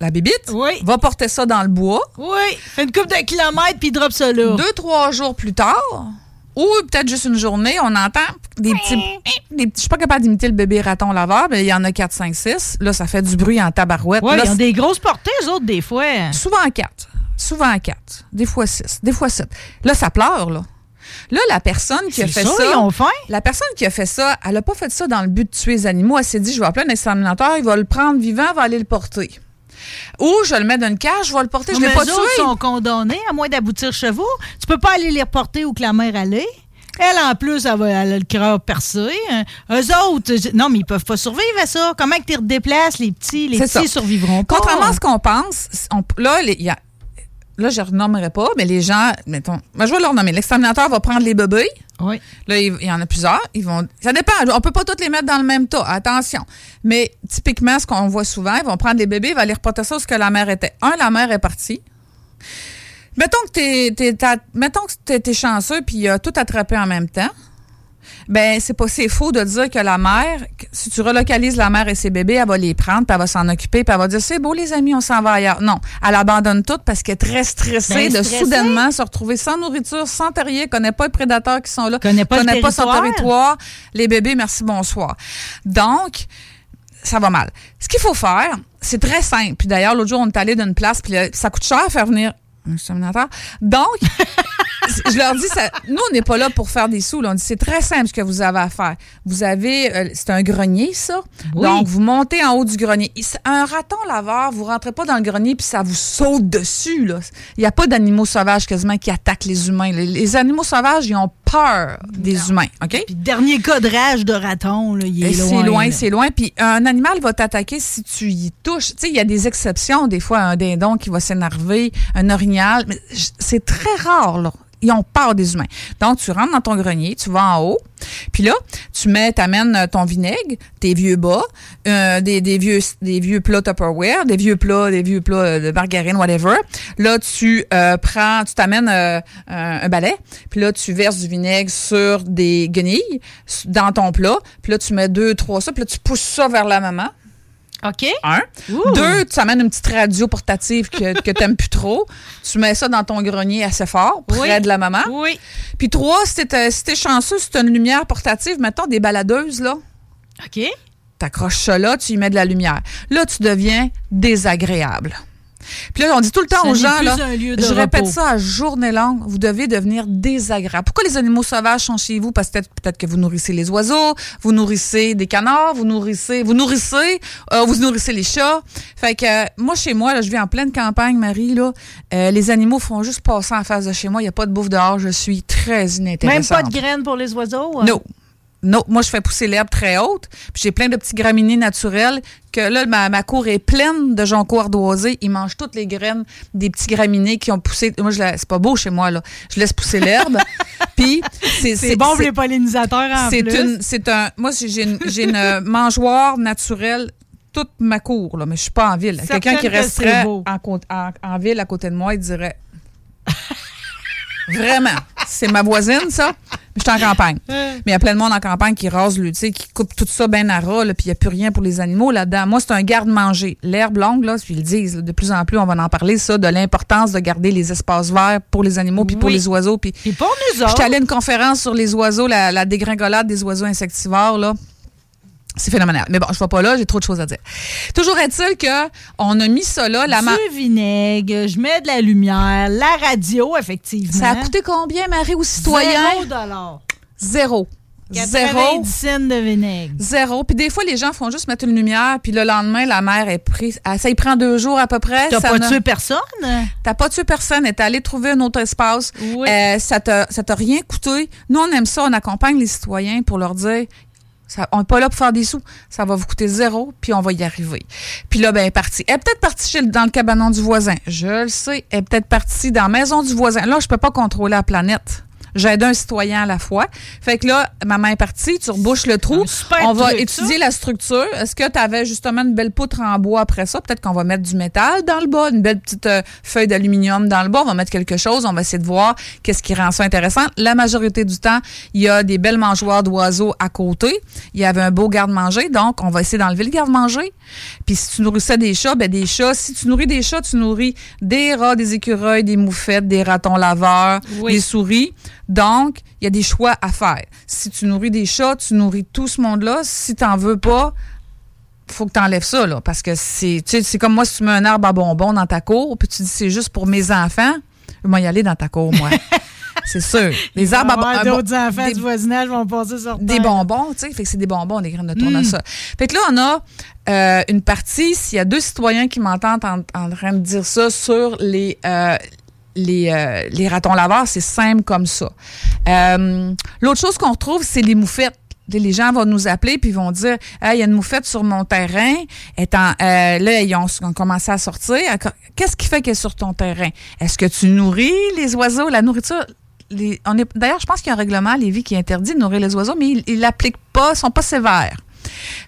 la bébite, Oui. va porter ça dans le bois. Oui, fait une coupe de kilomètres puis il drop ça là. Deux, trois jours plus tard, ou peut-être juste une journée, on entend des petits. Des, petits- je suis pas capable d'imiter le bébé raton laveur, mais il y en a 4, 5, 6. Là, ça fait du bruit en tabarouette. Ouais, Là, ils ont des grosses portées, eux autres, des fois. Souvent à 4. Souvent à 4. Des fois 6. Des fois 7. Là, ça pleure, là. Là, la personne qui a fait ça, ça. ils ont faim? La personne qui a fait ça, elle a pas fait ça dans le but de tuer les animaux. Elle s'est dit, je vais appeler un exterminateur, il va le prendre vivant, il va aller le porter. Ou je le mets dans une cage, je vais le porter, je Mais l'ai pas tué. sont condamnés, à moins d'aboutir chevaux. Tu peux pas aller les reporter où que la mère allait. Elle, en plus, elle, va, elle a le cœur percé. Hein. Eux autres, non, mais ils peuvent pas survivre à ça. Comment que tu redéplaces les petits? Les petits ça. survivront pas. Contrairement à ce qu'on pense, on- là, les- il y a- là, je ne renommerai pas, mais les gens, mettons, ben, je vais leur nommer. L'exterminateur va prendre les bébés. Oui. Là, il il y en a plusieurs. Ils vont. Ça dépend. On peut pas tous les mettre dans le même tas. Attention. Mais typiquement, ce qu'on voit souvent, ils vont prendre les bébés, ils vont aller reporter ça où ce que la mère était. Un, la mère est partie. Mettons que t'es, t'es- t'as- mettons que t'es, t'es chanceux puis il a tout attrapé en même temps. Ben, c'est pas c'est faux de dire que la mère, si tu relocalises la mère et ses bébés, elle va les prendre, puis elle va s'en occuper, puis elle va dire c'est beau les amis, on s'en va ailleurs. Non, elle abandonne tout parce qu'elle est très stressée Ben, de stressée. soudainement se retrouver sans nourriture, sans terrier, connaît pas les prédateurs qui sont là, Connaît pas le connaît pas son territoire. les bébés, merci bonsoir. Donc, ça va mal. Ce qu'il faut faire, c'est très simple. Puis d'ailleurs, l'autre jour, on est allé d'une place, puis ça coûte cher à faire venir un. Donc, je leur dis, ça, nous, on n'est pas là pour faire des sous. là. On dit, c'est très simple ce que vous avez à faire. Vous avez, euh, c'est un grenier, ça. Oui. Donc, vous montez en haut du grenier. Un raton laveur, vous rentrez pas dans le grenier puis ça vous saute dessus. Là. Il n'y a pas d'animaux sauvages quasiment qui attaquent les humains. Les, les animaux sauvages, ils ont peur des humains. OK? Puis dernier cas de rage de raton, là, il est loin. C'est loin, c'est loin. Puis un animal va t'attaquer si tu y touches. Tu sais, il y a des exceptions. Des fois, un dindon qui va s'énerver, un orignal. Mais c'est très rare, là. Ils ont peur des humains. Donc, tu rentres dans ton grenier, tu vas en haut, puis là, tu mets, t'amènes ton vinaigre, tes vieux bas, euh, des, vieux des vieux plats Tupperware, des vieux plats, des vieux plats euh, de margarine, whatever. Là, tu euh, prends, tu t'amènes euh, un, balai, puis là, tu verses du vinaigre sur des guenilles dans ton plat, puis là, tu mets deux, trois ça, puis là, tu pousses ça vers la maman. OK? Un. Ouh. Deux, tu amènes une petite radio portative que, que t'aimes plus trop. Tu mets ça dans ton grenier assez fort, près Oui. de la maman. Oui. Puis trois, si t'es si t'es chanceux, si t'as une lumière portative, mettons des baladeuses, là, OK? t'accroches ça là, tu y mets de la lumière. Là, tu deviens désagréable. Puis là, on dit tout le temps aux gens, là, je répète repos. ça à journée longue, vous devez devenir désagréable. Pourquoi les animaux sauvages sont chez vous? Parce que peut-être que vous nourrissez les oiseaux, vous nourrissez des canards, vous nourrissez, vous nourrissez, euh, vous nourrissez les chats. Fait que euh, moi, chez moi, là, je vis en pleine campagne, Marie, là, euh, les animaux font juste passer en face de chez moi. Il n'y a pas de bouffe dehors, je suis très Même inintéressante. pas de graines pour les oiseaux? hein? Non. Non, moi je fais pousser l'herbe très haute, puis j'ai plein de petits graminées naturels que là ma, ma cour est pleine de jonquilles ardoisés, ils mangent toutes les graines des petits graminées qui ont poussé. Moi je la- c'est pas beau chez moi là. Je laisse pousser l'herbe. puis c'est C'est bon pour les pollinisateurs en c'est plus. une c'est un moi j'ai une, j'ai une euh, mangeoire naturelle toute ma cour là, mais je suis pas en ville. Quelqu'un qui resterait en, en ville à côté de moi, il dirait Vraiment. C'est ma voisine, ça. Mais je suis en campagne. Mais il y a plein de monde en campagne qui rase, le, tu sais, qui coupe tout ça bien à ras, là, puis il n'y a plus rien pour les animaux là-dedans. Moi, c'est un garde-manger. L'herbe longue, là, puis ils le disent, là, de plus en plus, on va en parler, ça, de l'importance de garder les espaces verts pour les animaux, puis pour Oui. les oiseaux. Puis Puis pour nous autres. J'étais allée à une conférence sur les oiseaux, la, la dégringolade des oiseaux insectivores, là. C'est phénoménal. Mais bon, je ne vais pas là, j'ai trop de choses à dire. Toujours est-il que on a mis ça là, la Du vinaigre, je mets de la lumière, la radio, effectivement. Ça a coûté combien, Marie, aux citoyens? Zéro dollar. Zéro. Zéro. 90 cents de vinaigre. Zéro. Puis des fois, les gens font juste mettre une lumière, puis le lendemain, la mère est prise. ah, Ça y prend deux jours à peu près. T'as pas tué personne? T'as pas tué personne, t'es allé trouver un autre espace. Oui. Euh, ça t'a rien coûté. Nous, on aime ça, on accompagne les citoyens pour leur dire ça, on n'est pas là pour faire des sous. Ça va vous coûter zéro, puis on va y arriver. Puis là, ben, elle est partie. Elle est peut-être partie chez dans le cabanon du voisin. Je le sais. Elle est peut-être partie dans la maison du voisin. Là, je peux pas contrôler la planète. J'aide un citoyen à la fois. Fait que là, maman est partie, tu rebouches le trou. On va truc, étudier la structure. Est-ce que tu avais justement une belle poutre en bois après ça? Peut-être qu'on va mettre du métal dans le bas, une belle petite euh, feuille d'aluminium dans le bas. On va mettre quelque chose. On va essayer de voir qu'est-ce qui rend ça intéressant. La majorité du temps, il y a des belles mangeoires d'oiseaux à côté. Il y avait un beau garde-manger. Donc, on va essayer d'enlever le garde-manger. Puis, si tu nourrissais des chats, ben des chats. Si tu nourris des chats, tu nourris des rats, des écureuils, des moufettes, des ratons laveurs, Oui. des souris. Donc, il y a des choix à faire. Si tu nourris des chats, tu nourris tout ce monde-là. Si tu n'en veux pas, faut que tu enlèves ça, là, parce que c'est tu sais, c'est comme moi, si tu mets un arbre à bonbons dans ta cour, puis tu dis c'est juste pour mes enfants, je vais y aller dans ta cour, moi. c'est sûr. Les arbres à Il va y avoir bon- un D'autres enfants des- du voisinage vont passer sur des bonbons, tu sais, fait que c'est des bonbons, des graines de Mm. tournesol. Fait que là, on a euh, une partie, s'il y a deux citoyens qui m'entendent en, en train de dire ça sur les, euh, les, euh, les ratons laveurs, c'est simple comme ça. Euh, L'autre chose qu'on retrouve, c'est les moufettes. Les gens vont nous appeler puis vont dire il y a une moufette sur mon terrain. Étant, euh, là, ils ont, commencé à sortir. Qu'est-ce qui fait qu'elle est sur ton terrain? Est-ce que tu nourris les oiseaux? La nourriture, d'ailleurs je pense qu'il y a un règlement à Lévis qui interdit de nourrir les oiseaux mais ils l'appliquent pas sont pas sévères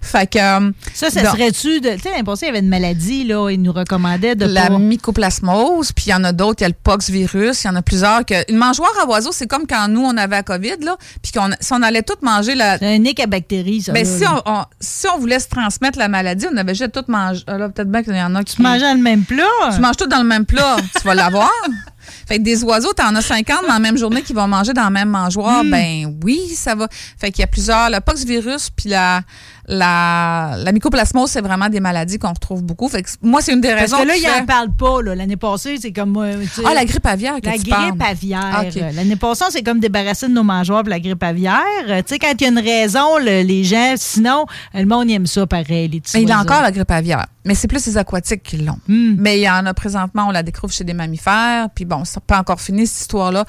fait que euh, Ça, ça serait-tu de. Tu sais, il y avait une maladie, là, ils nous recommandaient de la pas. mycoplasmose puis il y en a d'autres il y a le pox virus il y en a plusieurs que une mangeoire à oiseaux c'est comme quand nous on avait la covid là puis qu'on si on allait tout manger la C'est un nick à bactéries, ça. mais là, si on, on- si on voulait se transmettre la maladie on avait juste tout mangé ah, là peut-être bien qu'il y en a qui Tu mangeais le même plat? Tu manges tout dans le même plat, tu vas l'avoir. Fait que des oiseaux, t'en as 50 dans la même journée qui vont manger dans la même mangeoire. Hmm. Ben oui, ça va. Fait qu'il y a plusieurs. Le poxvirus puis la, la, la mycoplasmose, c'est vraiment des maladies qu'on retrouve beaucoup. Fait que moi, c'est une des Parce raisons que là, fait- n'en parlent pas. là. L'année passée, c'est comme. euh, tu Ah, la grippe aviaire que La tu grippe parles. aviaire. Ah, ok. L'année passée, on s'est comme débarrassé de nos mangeoires pour la grippe aviaire. Euh, Tu sais, quand il y a une raison, le- les gens, sinon, euh, le monde aime ça pareil, les petits Mais il a encore la grippe aviaire. Mais c'est plus les aquatiques qui l'ont. Hmm. Mais il y en a présentement, on la découvre chez des mammifères. Puis bon, ça n'a pas encore fini, cette histoire-là.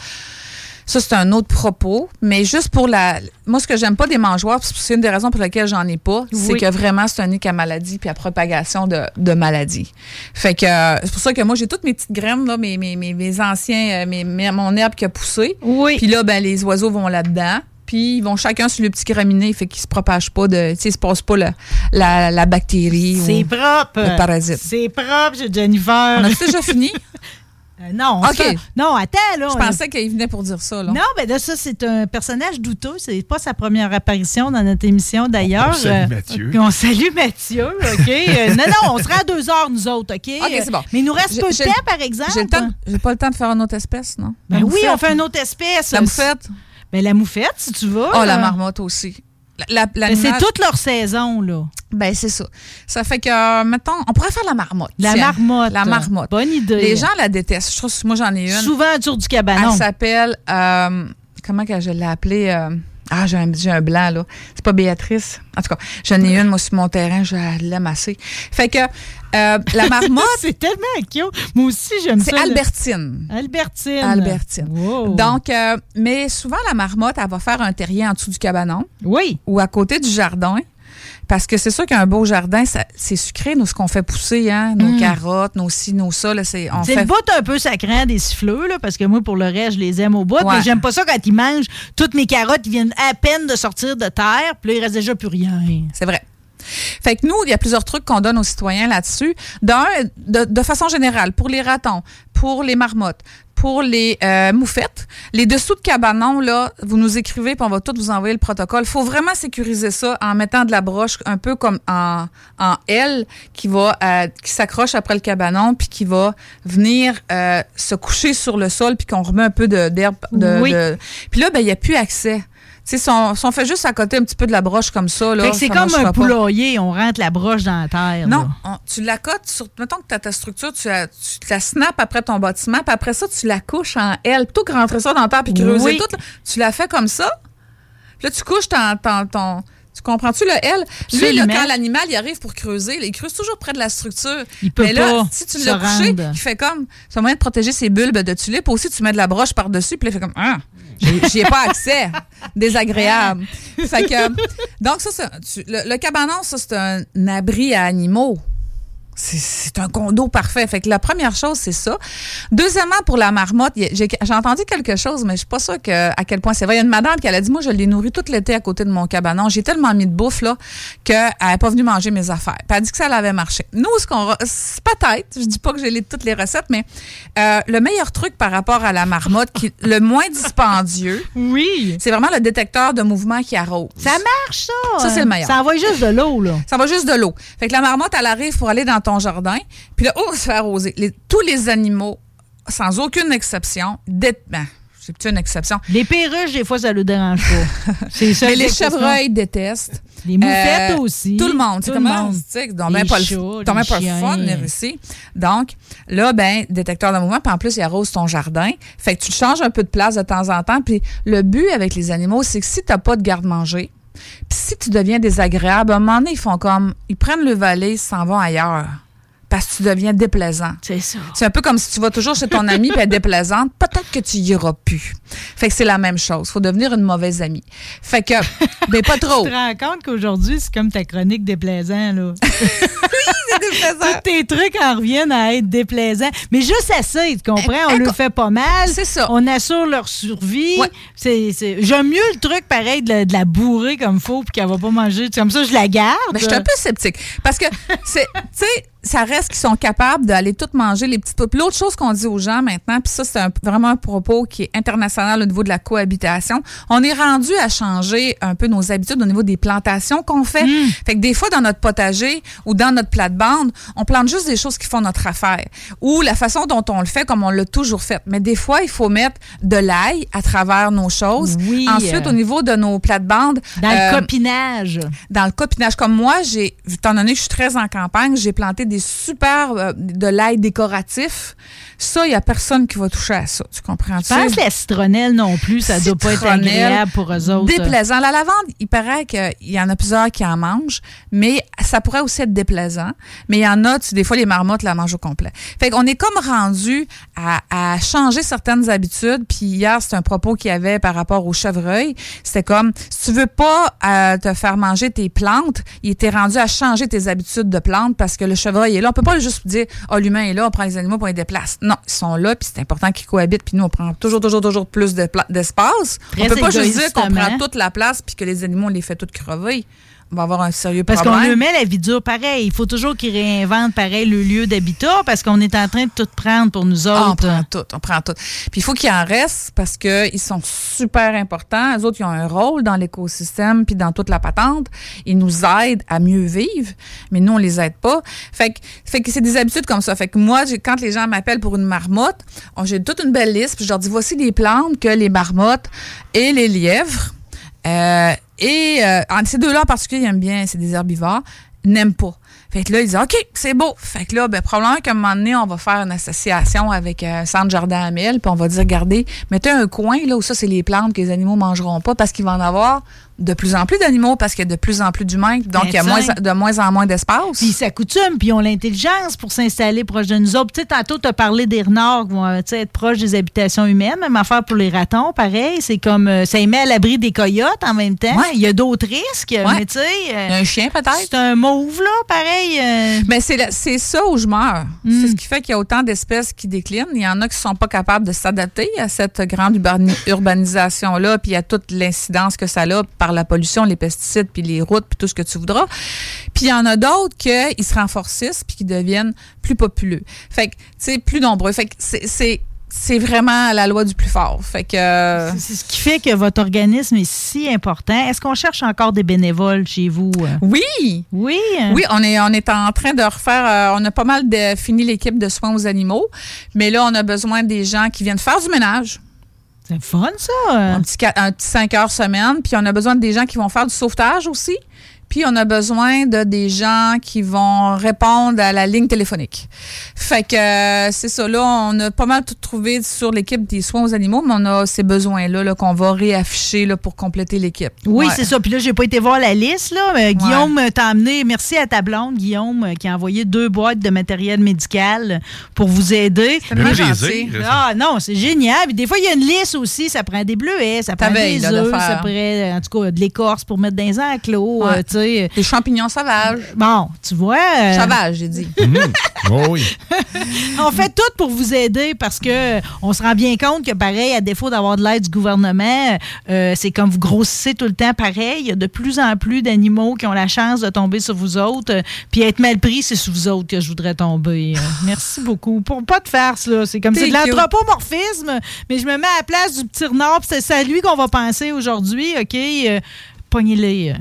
Ça, c'est un autre propos. Mais juste pour la. Moi, ce que j'aime pas des mangeoires, c'est une des raisons pour lesquelles j'en ai pas, c'est que vraiment, c'est un nick à maladie puis à propagation de, de maladies. Fait que euh, c'est pour ça que moi, j'ai toutes mes petites graines, là, mes, mes, mes, mes anciens, euh, mes, mes- mon herbe qui a poussé. Oui. Puis là, ben, les oiseaux vont là-dedans. Puis ils vont chacun sur le petit graminé, fait qu'ils se propagent pas de. Tu sais, se passent pas la, la, la bactérie. C'est ou- propre. le parasite. C'est propre, c'est Jennifer. On a déjà fini? Euh, non, OK. ça- non, attends, là. Je on- pensais qu'il venait pour dire ça, là. Non, mais là, ça, c'est un personnage douteux. C'est pas sa première apparition dans notre émission, d'ailleurs. On salue Euh, Mathieu. On salue Mathieu, OK? Euh, non, non, on sera à deux heures, nous autres, OK? OK, c'est bon. Mais il nous reste peu de temps, par exemple. J'ai pas le temps de faire une autre espèce, non? Ben oui, on fait une autre espèce. La moufette. Ben, la moufette, si tu veux. Oh, la marmotte aussi. La, la- ben, c'est toute leur saison, là. Ben, c'est ça. Ça fait que, mettons, on pourrait faire la marmotte. La tiens. marmotte. La marmotte. Bonne idée. Les gens la détestent. Je trouve que moi, j'en ai une. Souvent autour du Elle cabanon. s'appelle, euh, comment que je l'ai appelée? euh, ah, j'ai un, j'ai un blanc, là. C'est pas Béatrice. En tout cas, j'en ai une, moi, sur mon terrain. Je l'aime assez. Fait que, euh, la marmotte, c'est tellement cute. Moi aussi, j'aime ça. c'est. Albertine. Albertine. Albertine. Wow. Donc, euh, mais souvent, la marmotte, elle va faire un terrier en dessous du cabanon Oui. ou à côté du jardin. Parce que c'est sûr qu'un beau jardin, c'est sucré, nous, ce qu'on fait pousser, hein? Nos carottes, nos ci, nos ça, là, c'est, fait... le bout un peu sacrant des siffleux, là, parce que moi, pour le reste, je les aime au bout. Ouais. Mais j'aime pas ça quand ils mangent. Toutes mes carottes, ils viennent à peine de sortir de terre, puis là, il reste déjà plus rien. C'est vrai. Fait que nous, il y a plusieurs trucs qu'on donne aux citoyens là-dessus. D'un, de, de façon générale, pour les ratons, pour les marmottes, pour les euh, moufettes, les dessous de cabanon, là, vous nous écrivez puis on va tout vous envoyer le protocole. faut vraiment sécuriser ça en mettant de la broche un peu comme en, en L qui va euh, qui s'accroche après le cabanon puis qui va venir euh, se coucher sur le sol puis qu'on remet un peu d'herbe. De, Oui. de- Puis là, ben il n'y a plus accès. Sais, si on, si on fait juste à côté un petit peu de la broche comme ça, là, c'est comme un pas. poulailler, on rentre la broche dans la terre. Non, on- tu la cotes sur. Mettons que tu as ta structure, tu la, tu la snaps après ton bâtiment, puis après ça, tu la couches en L. Plutôt que rentrer ça dans la terre puis creuser Oui. tout, là, tu la fais comme ça. Là, tu couches ton. ton, ton tu comprends-tu le L? Lui, là, quand l'animal il arrive pour creuser, là, il creuse toujours près de la structure. Il peut Mais là, pas si tu l'as couché, rendre. il fait comme. C'est un moyen de protéger ses bulbes de tulipes. Aussi, tu mets de la broche par-dessus, puis là, il fait comme. Ah, j'y ai pas accès. Désagréable. fait que. Donc, ça, tu- le, le cabanon, ça, c'est un abri à animaux. C'est- un condo parfait. Fait que la première chose, c'est ça. Deuxièmement, pour la marmotte, j'ai entendu quelque chose, mais je suis pas sûre que, à quel point c'est vrai. Il y a une madame qui elle a dit, moi, je l'ai nourri tout l'été à côté de mon cabanon. J'ai tellement mis de bouffe, là, qu'elle n'est pas venue manger mes affaires. Puis elle a dit que ça l'avait marché. Nous, ce qu'on, peut-être, je dis pas que j'ai toutes les recettes, mais euh, le meilleur truc par rapport à la marmotte, qui, le moins dispendieux, Oui. c'est vraiment le détecteur de mouvement qui arrose. Ça marche, ça. Ça, c'est le meilleur. Ça envoie juste de l'eau, là. Ça va juste de l'eau. Fait que la marmotte, elle arrive pour aller dans ton jardin, puis là, oh, ça se fait arroser. Les- tous les animaux, sans aucune exception, ben, c'est une exception, Les perruches, des fois, ça le dérange pas. c'est ça. mais les chevreuils détestent. Les moufettes Euh, aussi. Tout le monde. C'est Tout le monde. Tu Les ben pas le, pas fun, venir ici. Donc, là, ben, détecteur de mouvement, puis en plus, il arrose ton jardin. Fait que tu changes un peu de place de temps en temps. Puis le but avec les animaux, c'est que si t'as pas de garde-manger, puis si tu deviens désagréable, à un moment donné, ils font comme, ils prennent le valet, s'en vont ailleurs. Parce que tu deviens déplaisant. C'est ça. C'est un peu comme si tu vas toujours chez ton ami puis elle est déplaisante, peut-être que tu y iras plus. Fait que c'est la même chose. Faut devenir une mauvaise amie. Fait que, ben pas trop. Tu te rends compte qu'aujourd'hui, c'est comme ta chronique déplaisant, là. C'est déplaisant. Tous tes trucs en reviennent à être déplaisants. Mais juste assez, tu comprends? On Eh, le fait pas mal. C'est ça. On assure leur survie. Ouais. C'est, c'est- J'aime mieux le truc, pareil, de, la- de la bourrer comme faut puis qu'elle va pas manger. Comme ça, je la garde. Mais je suis un peu sceptique. Parce que, c'est, tu sais, ça reste qu'ils sont capables d'aller tout manger les petites Puis l'autre chose qu'on dit aux gens maintenant, puis ça, c'est vraiment un propos qui est international au niveau de la cohabitation. On est rendu à changer un peu nos habitudes au niveau des plantations qu'on fait. Fait que des fois, dans notre potager ou dans notre plate-bande, on plante juste des choses qui font notre affaire. Ou la façon dont on le fait, comme on l'a toujours fait. Mais des fois, il faut mettre de l'ail à travers nos choses. Oui. Ensuite, au niveau de nos plates-bandes, Dans euh, le copinage. dans le copinage. Comme moi, j'ai, étant donné que je suis très en campagne, j'ai planté des super euh, de l'ail décoratif. Ça, il n'y a personne qui va toucher à ça. Tu comprends? Je pense que la citronnelle non plus, ça doit pas être agréable pour eux autres. Déplaisant. La lavande, il paraît qu'il y en a plusieurs qui en mangent, mais ça pourrait aussi être déplaisant. Mais il y en a, tu, des fois, les marmottes la mangent au complet. Fait qu'on est comme rendu à, à changer certaines habitudes. Puis hier, c'est un propos qu'il y avait par rapport au chevreuil. C'était comme, si tu veux pas euh, te faire manger tes plantes, il était rendu à changer tes habitudes de plantes parce que le chevreuil est là. On peut pas juste dire, oh, l'humain est là, on prend les animaux pour les déplacer. Non, ils sont là, puis c'est important qu'ils cohabitent. Puis nous, on prend toujours, toujours, toujours plus de d'espace. Très on peut pas juste dire qu'on prend toute la place puis que les animaux, on les fait toutes crever. On va avoir un sérieux Parce qu'on problème. lui met la vie dure pareil. Il faut toujours qu'il réinvente pareil le lieu d'habitat parce qu'on est en train de tout prendre pour nous Ah, on autres. prend tout, on prend tout. Puis il faut qu'il en reste parce qu'ils sont super importants. Les autres, ils ont un rôle dans l'écosystème puis dans toute la patente. Ils nous aident à mieux vivre, mais nous, on les aide pas. Fait que, fait que c'est des habitudes comme ça. Fait que moi, quand les gens m'appellent pour une marmotte, on- j'ai toute une belle liste puis je leur dis voici les plantes que les marmottes et les lièvres et euh, ces deux-là en particulier, ils aiment bien, c'est des herbivores, n'aiment pas. Fait que là, ils disent OK, c'est beau. Fait que là, ben, probablement qu'à un moment donné, on va faire une association avec euh, un centre jardin à miel, puis on va dire regardez, mettez un coin là où ça, c'est les plantes que les animaux mangeront pas parce qu'il va en avoir de plus en plus d'animaux parce qu'il y a de plus en plus d'humains, donc il y a Ben, moins, de moins en moins d'espace. Puis ils s'accoutument, puis ils ont l'intelligence pour s'installer proche de nous autres. Tu sais, tantôt, tu as parlé des renards qui vont euh, être proches des habitations humaines. Même affaire pour les ratons, pareil. C'est comme euh, ça les met à l'abri des coyotes en même temps. Ouais. Il y a d'autres risques, mais tu sais, euh, un chien peut-être. c'est un mauve, là, pareil. Euh, Mais c'est la- c'est ça où je meurs. Mm. C'est ce qui fait qu'il y a autant d'espèces qui déclinent. Il y en a qui sont pas capables de s'adapter à cette grande urbani- urbanisation-là, puis à toute l'incidence que ça a par la pollution, les pesticides, puis les routes, puis tout ce que tu voudras. Puis il y en a d'autres qui se renforcissent, puis qui deviennent plus populeux. Fait que, tu sais, plus nombreux. Fait que c'est- c'est vraiment la loi du plus fort. Fait que... euh, C'est ce qui fait que votre organisme est si important. Est-ce qu'on cherche encore des bénévoles chez vous? euh? oui! Oui. hein? Oui, on est, on est en train de refaire, euh, on a pas mal de, fini l'équipe de soins aux animaux, mais là, on a besoin des gens qui viennent faire du ménage, C'est fun, ça. un petit, qua- un petit 5 heures semaine, puis on a besoin des gens qui vont faire du sauvetage aussi, puis on a besoin de des gens qui vont répondre à la ligne téléphonique. Fait que euh, c'est ça, là, on a pas mal tout trouvé sur l'équipe des soins aux animaux, mais on a ces besoins-là là, qu'on va réafficher là, pour compléter l'équipe. Oui, Ouais. c'est ça. Puis là, j'ai pas été voir la liste, là. mais Guillaume euh, t'a amené, merci à ta blonde, Guillaume, euh, qui a envoyé deux boîtes de matériel médical pour vous aider. Gentil. Ah non, c'est génial. Puis des fois, il y a une lisse aussi. Ça prend des bleuets, ça prend des là, de œufs, ça prend, euh, en tout cas, de l'écorce pour mettre dans les enclos. Ouais. euh, Des champignons sauvages. Bon, tu vois. euh, Sauvages, j'ai dit. Oh oui. on fait tout pour vous aider parce que on se rend bien compte que, pareil, à défaut d'avoir de l'aide du gouvernement, euh, c'est comme vous grossissez tout le temps pareil. Il y a de plus en plus d'animaux qui ont la chance de tomber sur vous autres. Puis être mal pris, c'est sur vous autres que je voudrais tomber. Merci beaucoup. Pour pas de farce, là. C'est comme c'est de l'anthropomorphisme, mais je me mets à la place du petit renard. puis C'est à lui qu'on va penser aujourd'hui. OK? Euh, Pognez-les.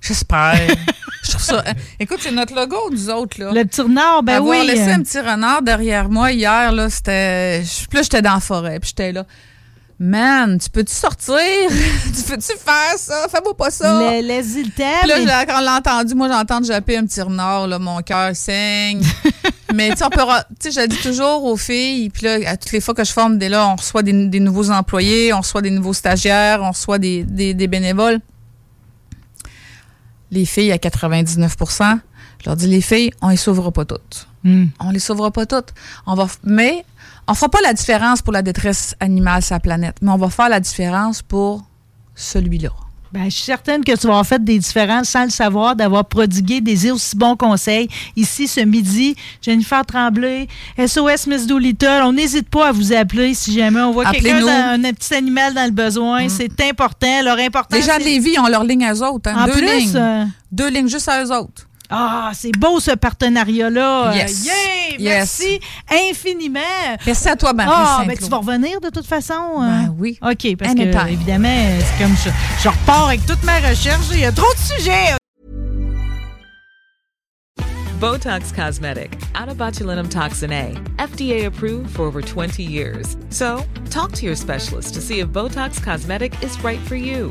J'espère. Je trouve ça. Écoute, c'est notre logo, nous autres, là. Le petit renard, ben Avoir oui. laissé euh, un petit renard derrière moi hier, là, c'était. Puis là, j'étais dans la forêt, puis j'étais là. Man, tu peux-tu sortir? tu peux-tu faire ça? Fais-moi pas ça! le- temps. Puis là, quand on l'a entendu, moi, j'entends japper un petit renard, là, mon cœur saigne. Mais tu sais, on peut. Tu sais, je dis toujours aux filles, puis là, à toutes les fois que je forme, dès là, on reçoit des, des nouveaux employés, on reçoit des nouveaux stagiaires, on reçoit des, des, des bénévoles. Les filles, à 99% je leur dis, les filles, on les sauvera pas toutes. Hmm. On les sauvera pas toutes. On va, mais on fera pas la différence pour la détresse animale sur la planète, mais on va faire la différence pour celui-là. Ben, je suis certaine que tu vas avoir fait des différences sans le savoir, d'avoir prodigué des aussi bons conseils. Ici, ce midi, Jennifer Tremblay, SOS Miss Doolittle, on n'hésite pas à vous appeler si jamais on voit quelqu'un. Mm. un petit animal dans le besoin. C'est important. Leur important, Les gens de Lévis ont leur ligne à eux autres. hein. En Deux plus, lignes. euh, Deux lignes juste à eux autres. Ah, c'est beau ce partenariat-là. Yes. Euh, yeah! Yes. Merci infiniment. Merci à toi, Marie Ah, ben tu vas revenir de toute façon. Ben euh? oui. OK, parce Anytime. que, évidemment, c'est comme je, je repars avec toute ma recherche. Il y a trop de sujets. Botox Cosmetic, out of botulinum toxin A, FDA approved for over 20 years. So, talk to your specialist to see if Botox Cosmetic is right for you.